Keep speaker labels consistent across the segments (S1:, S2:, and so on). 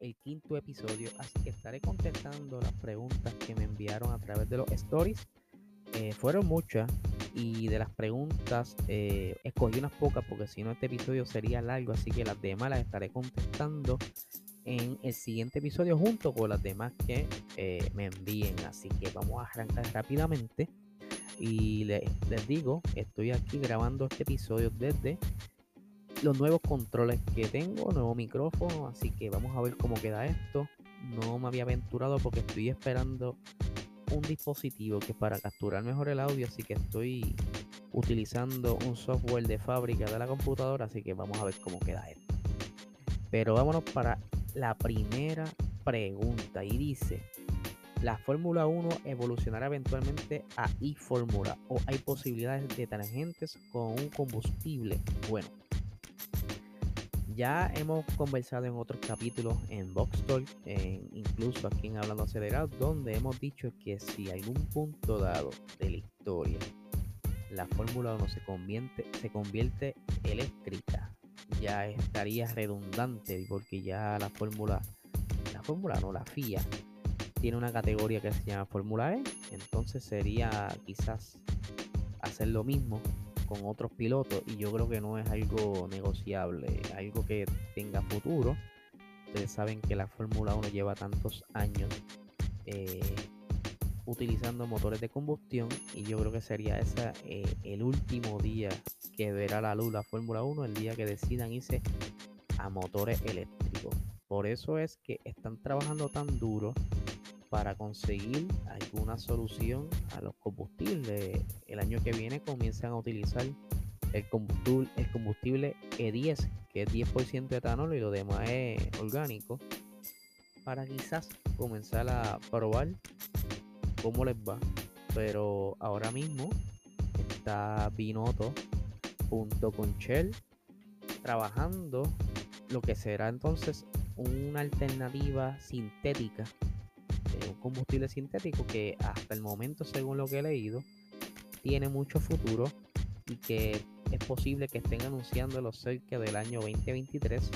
S1: el quinto episodio, así que estaré contestando las preguntas que me enviaron a través de los stories. Eh, fueron muchas y de las preguntas eh, escogí unas pocas porque si no este episodio sería largo, así que las demás las estaré contestando en el siguiente episodio junto con las demás que eh, me envíen. Así que vamos a arrancar rápidamente. Y les, digo, estoy aquí grabando este episodio desde los nuevos controles que tengo, nuevo micrófono, así que vamos a ver cómo queda esto. No me había aventurado porque estoy esperando un dispositivo que es para capturar mejor el audio, así que estoy utilizando un software de fábrica de la computadora, así que vamos a ver cómo queda esto. Pero vámonos para la primera pregunta y dice, ¿la Fórmula 1 evolucionará eventualmente a e-Fórmula o hay posibilidades de tangentes con un combustible? Bueno, ya hemos conversado en otros capítulos en Box Talk, incluso aquí en Hablando Acelerado, donde hemos dicho que si algún punto dado de la historia la Fórmula 1 se convierte, se convierte eléctrica, ya estaría redundante porque ya la Fórmula, la Fórmula no, la FIA, tiene una categoría que se llama Fórmula E, entonces sería quizás hacer lo mismo con otros pilotos y yo creo que no es algo negociable, algo que tenga futuro. Ustedes saben que la Fórmula 1 lleva tantos años eh, utilizando motores de combustión y yo creo que sería ese eh, el último día que verá la luz la Fórmula 1, el día que decidan irse a motores eléctricos. Por eso es que están trabajando tan duro para conseguir alguna solución a los combustibles. El año que viene comienzan a utilizar el combustible, el combustible E10, que es 10% etanol y lo demás es orgánico, para quizás comenzar a probar cómo les va. Pero ahora mismo está Binotto junto con Shell trabajando lo que será entonces una alternativa sintética, combustible sintético que hasta el momento, según lo que he leído, tiene mucho futuro y que es posible que estén anunciándolo cerca del año 2023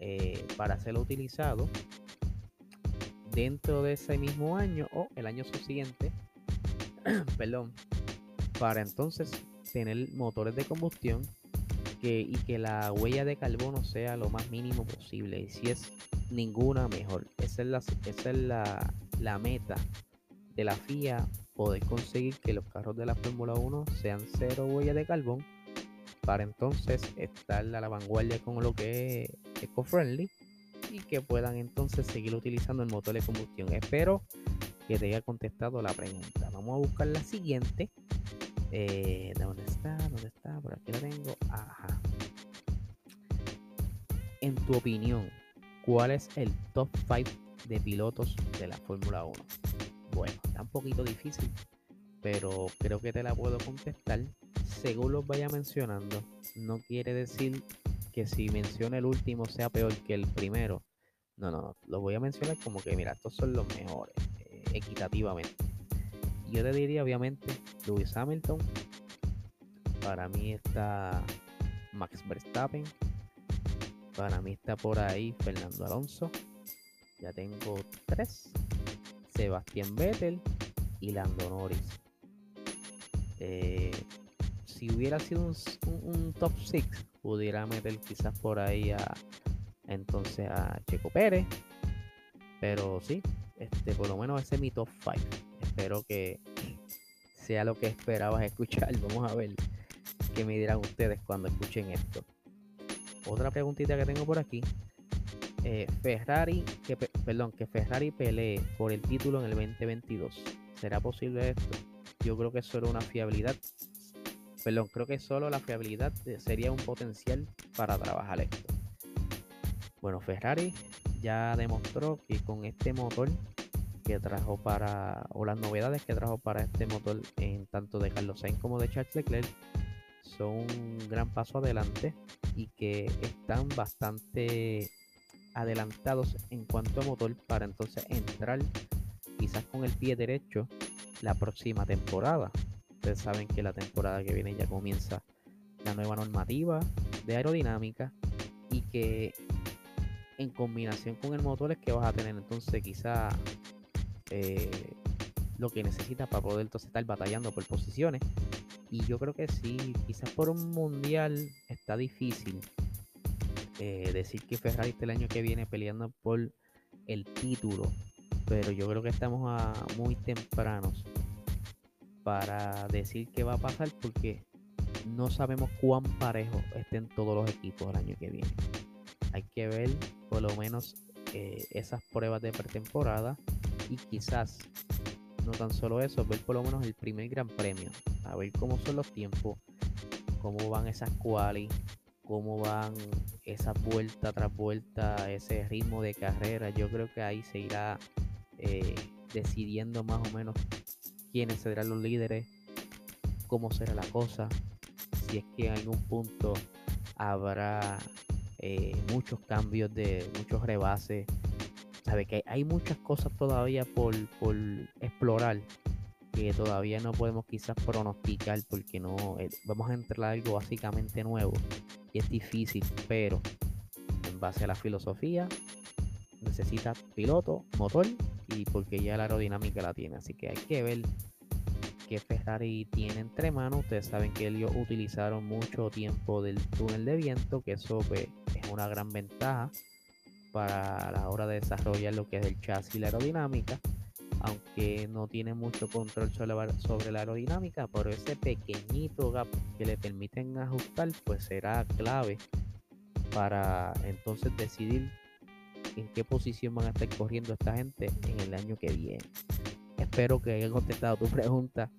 S1: eh, para ser utilizado dentro de ese mismo año o el año siguiente, perdón, para entonces tener motores de combustión que, y que la huella de carbono sea lo más mínimo posible. Y si es ninguna, mejor. Esa es la, esa es la, la meta de la FIA, poder conseguir que los carros de la Fórmula 1 sean cero huella de carbón para entonces estar a la vanguardia con lo que es eco-friendly y que puedan entonces seguir utilizando el motor de combustión. Espero que te haya contestado la pregunta. Vamos a buscar la siguiente. Eh, ¿Dónde está? ¿Dónde está? Por aquí la tengo. Ajá. En tu opinión, ¿cuál es el top 5 de pilotos de la Fórmula 1? Bueno, está un poquito difícil, pero creo que te la puedo contestar. Según los vaya mencionando, no quiere decir que si menciona el último sea peor que el primero. No, no, no. Lo voy a mencionar como que, mira, estos son los mejores, eh, equitativamente. Yo te diría, obviamente, Lewis Hamilton. Para mí está Max Verstappen. Para mí está por ahí Fernando Alonso. Ya tengo tres. Sebastián Vettel y Lando Norris. Eh, si hubiera sido un, top 6, pudiera meter quizás por ahí a entonces a Checo Pérez. Pero sí, este, por lo menos ese es mi top 5. Espero que sea lo que esperabas escuchar. Vamos a ver qué me dirán ustedes cuando escuchen esto. Otra preguntita que tengo por aquí eh, Ferrari, que, perdón, que Ferrari pelee por el título en el 2022. ¿Será posible esto? Yo creo que solo una fiabilidad, perdón, creo que solo la fiabilidad sería un potencial para trabajar esto. Bueno, Ferrari ya demostró que con este motor que trajo para, o las novedades que trajo para este motor en tanto de Carlos Sainz como de Charles Leclerc, son un gran paso adelante y que están bastante adelantados en cuanto a motor para entonces entrar quizás con el pie derecho la próxima temporada. Ustedes saben que la temporada que viene ya comienza la nueva normativa de aerodinámica y que en combinación con el motor es que vas a tener entonces quizá eh, lo que necesitas para poder entonces estar batallando por posiciones. Y yo creo que sí, quizás por un mundial está difícil eh, decir que Ferrari está el año que viene peleando por el título. Pero yo creo que estamos a muy tempranos para decir qué va a pasar porque no sabemos cuán parejo estén todos los equipos el año que viene. Hay que ver por lo menos eh, esas pruebas de pretemporada y quizás no tan solo eso, ver por lo menos el primer gran premio, a ver cómo son los tiempos, cómo van esas quali, cómo van esas vuelta tras vuelta, ese ritmo de carrera. Yo creo que ahí se irá eh, decidiendo más o menos quiénes serán los líderes, cómo será la cosa, si es que en algún punto habrá eh, muchos cambios de muchos rebases. Sabe que hay muchas cosas todavía por, por explorar que todavía no podemos quizás pronosticar porque no eh, vamos a entrar a algo básicamente nuevo y es difícil, pero en base a la filosofía necesita piloto, motor y porque ya la aerodinámica la tiene, así que hay que ver que Ferrari tiene entre manos. Ustedes saben que ellos utilizaron mucho tiempo del túnel de viento, que eso pues, es una gran ventaja para la hora de desarrollar lo que es el chasis y la aerodinámica. Aunque no tiene mucho control sobre la aerodinámica, pero ese pequeñito gap que le permiten ajustar, pues será clave para entonces decidir en qué posición van a estar corriendo esta gente en el año que viene. Espero que haya contestado tu pregunta.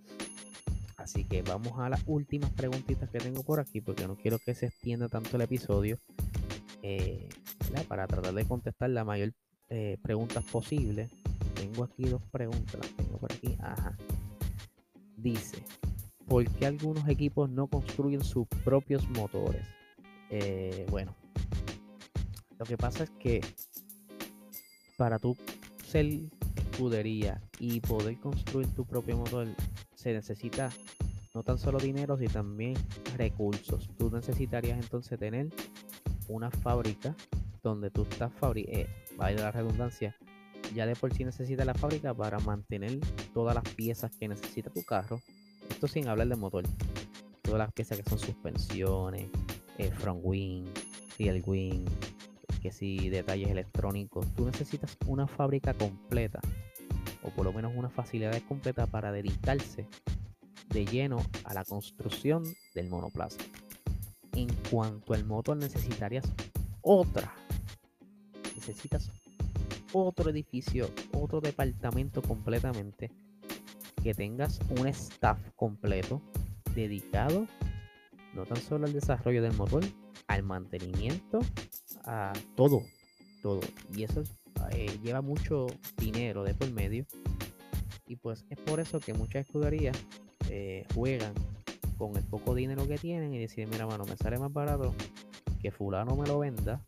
S1: Así que vamos a las últimas preguntitas que tengo por aquí, porque no quiero que se extienda tanto el episodio. Eh, para tratar de contestar la mayor eh, preguntas posible. Tengo aquí dos preguntas, tengo por aquí. Ajá. Dice, ¿por qué algunos equipos no construyen sus propios motores? Eh, bueno, lo que pasa es que para tú ser escudería y poder construir tu propio motor se necesita no tan solo dinero, sino también recursos. Tú necesitarías entonces tener una fábrica donde tú estás eh, vaya la redundancia, ya de por sí necesitas la fábrica para mantener todas las piezas que necesita tu carro. Esto sin hablar de motor. Todas las piezas que son suspensiones, eh, front wing, rear wing, que si detalles electrónicos. Tú necesitas una fábrica completa o por lo menos una facilidad completa para dedicarse de lleno a la construcción del monoplaza. En cuanto al motor necesitarías otra. Necesitas otro edificio, otro departamento completamente que tengas un staff completo dedicado no tan solo al desarrollo del motor, al mantenimiento, a todo, todo. Y eso eh, lleva mucho dinero de por medio. Y pues es por eso que muchas escuderías eh, juegan con el poco dinero que tienen y deciden, mira, mano, me sale más barato que fulano me lo venda.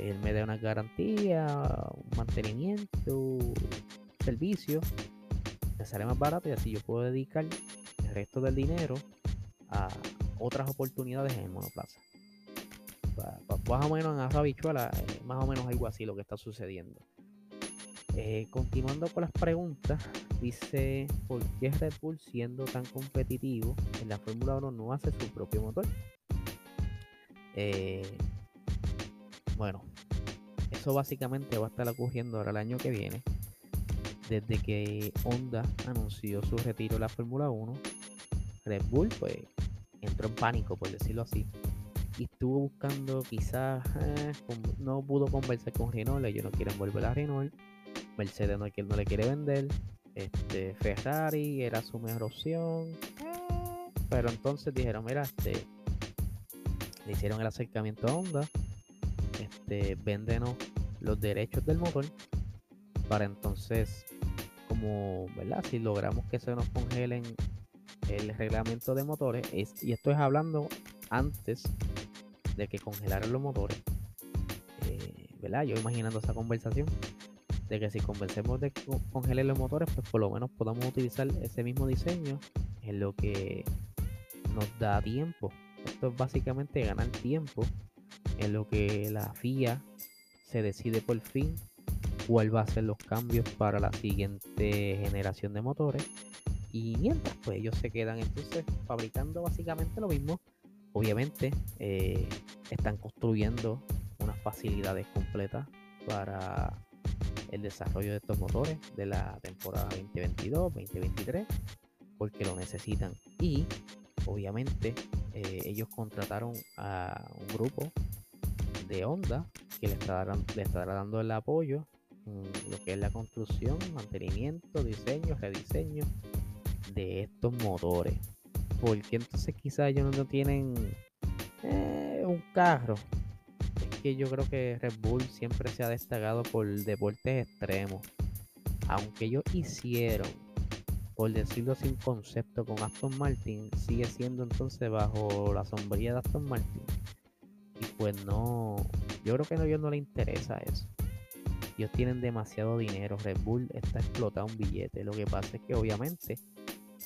S1: Él me dé una garantía, un mantenimiento, servicio. Me sale más barato y así yo puedo dedicar el resto del dinero a otras oportunidades en el monoplaza más o menos en Arra Bichuela, eh, más o menos algo así lo que está sucediendo. Eh, continuando con las preguntas, dice: ¿Por qué Red Bull, siendo tan competitivo en la Fórmula 1, no hace su propio motor? Eh, bueno, eso básicamente va a estar ocurriendo ahora el año que viene. Desde que Honda anunció su retiro de la Fórmula 1, Red Bull pues entró en pánico, por decirlo así, y estuvo buscando quizás eh, no pudo conversar con Renault ellos no quieren volver a Renault Mercedes no, no le quiere vender este Ferrari era su mejor opción pero entonces dijeron mira este le hicieron el acercamiento a Honda este véndenos los derechos del motor para entonces como verdad si logramos que se nos congelen el reglamento de motores y esto es hablando antes de que congelaran los motores, eh, ¿verdad? Yo imaginando esa conversación, de que si convencemos de congelar los motores, pues por lo menos podamos utilizar ese mismo diseño en lo que nos da tiempo. Esto es básicamente ganar tiempo en lo que la FIA se decide por fin cuál va a ser los cambios para la siguiente generación de motores. Y mientras, pues ellos se quedan entonces fabricando básicamente lo mismo. Obviamente eh, están construyendo unas facilidades completas para el desarrollo de estos motores de la temporada 2022-2023 porque lo necesitan y obviamente eh, ellos contrataron a un grupo de Honda que le estará, le dando el apoyo en lo que es la construcción, mantenimiento, diseño, rediseño de estos motores. Porque entonces quizás ellos no tienen eh, un carro. Es que yo creo que Red Bull siempre se ha destacado por deportes extremos. Aunque ellos hicieron por decirlo sin concepto, con Aston Martin, sigue siendo entonces bajo la sombrilla de Aston Martin. Pues no, yo creo que a ellos no les interesa eso. Ellos tienen demasiado dinero. Red Bull está explotado un billete. Lo que pasa es que obviamente,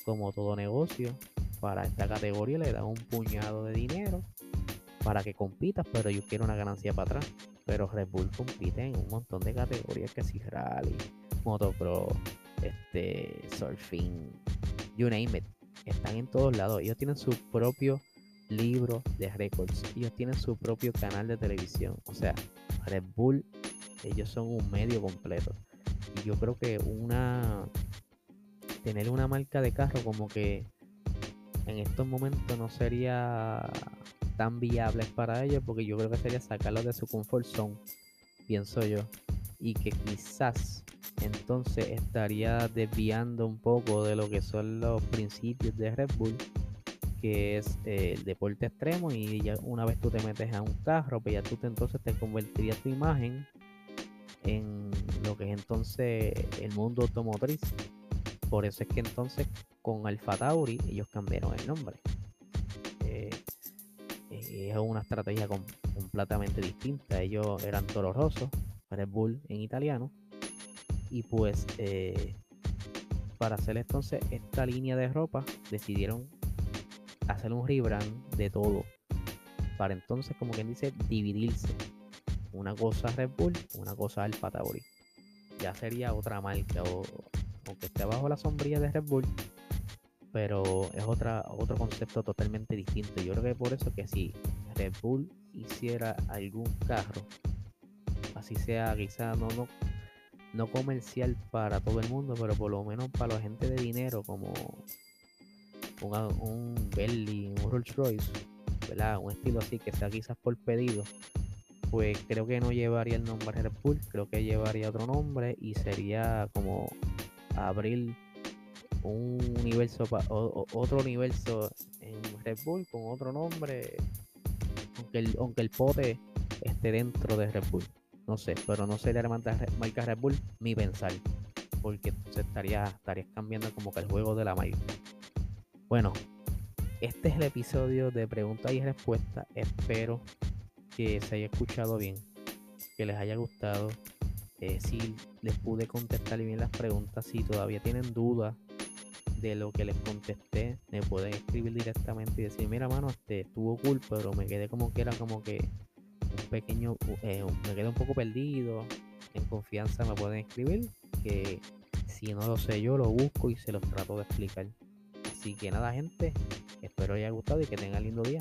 S1: como todo negocio, para esta categoría le dan un puñado de dinero para que compitas, pero yo quiero una ganancia para atrás. Pero Red Bull compite en un montón de categorías que si rally, motocross, este, surfing, you name it. Están en todos lados. Ellos tienen su propio libro de récords. Ellos tienen su propio canal de televisión. O sea, Red Bull, ellos son un medio completo. Y yo creo que una tener una marca de carro como que en estos momentos no sería tan viable para ellos porque yo creo que sería sacarlos de su comfort zone, pienso yo, y que quizás entonces estaría desviando un poco de lo que son los principios de Red Bull, que es eh, el deporte extremo y ya una vez tú te metes a un carro, pues ya tú te, entonces te convertirías tu imagen en lo que es entonces el mundo automotriz. Por eso es que entonces con Alfa Tauri ellos cambiaron el nombre. Eh, eh, es una estrategia completamente distinta. Ellos eran Toro Red Bull en italiano, y pues para hacer entonces esta línea de ropa decidieron hacer un rebrand de todo. Para entonces, como quien dice, dividirse. Una cosa Red Bull, una cosa Alfa Tauri. Ya sería otra marca, o, aunque esté bajo la sombrilla de Red Bull, pero es otra, otro concepto totalmente distinto. Yo creo que por eso que si Red Bull hiciera algún carro, así sea quizá no, no no comercial para todo el mundo, pero por lo menos para la gente de dinero, como un, un Bentley, un Rolls Royce, ¿verdad? Un estilo así que sea quizás por pedido, pues creo que no llevaría el nombre Red Bull, creo que llevaría otro nombre y sería como abrir un universo, otro universo en Red Bull con otro nombre, aunque el, aunque el pote esté dentro de Red Bull. No sé, pero no sería marca Red Bull mi pensar. Porque se estaría, estaría cambiando como que el juego de la marca. Bueno, este es el episodio de preguntas y respuestas. Espero que se haya escuchado bien, que les haya gustado. Eh, si les pude contestar bien las preguntas, si todavía tienen dudas de lo que les contesté, me pueden escribir directamente y decir, mira mano, este estuvo cool, pero me quedé como que era como que un pequeño, eh, me quedo un poco perdido, en confianza me pueden escribir, que si no lo sé yo lo busco y se los trato de explicar. Así que nada gente, espero haya gustado y que tengan lindo día.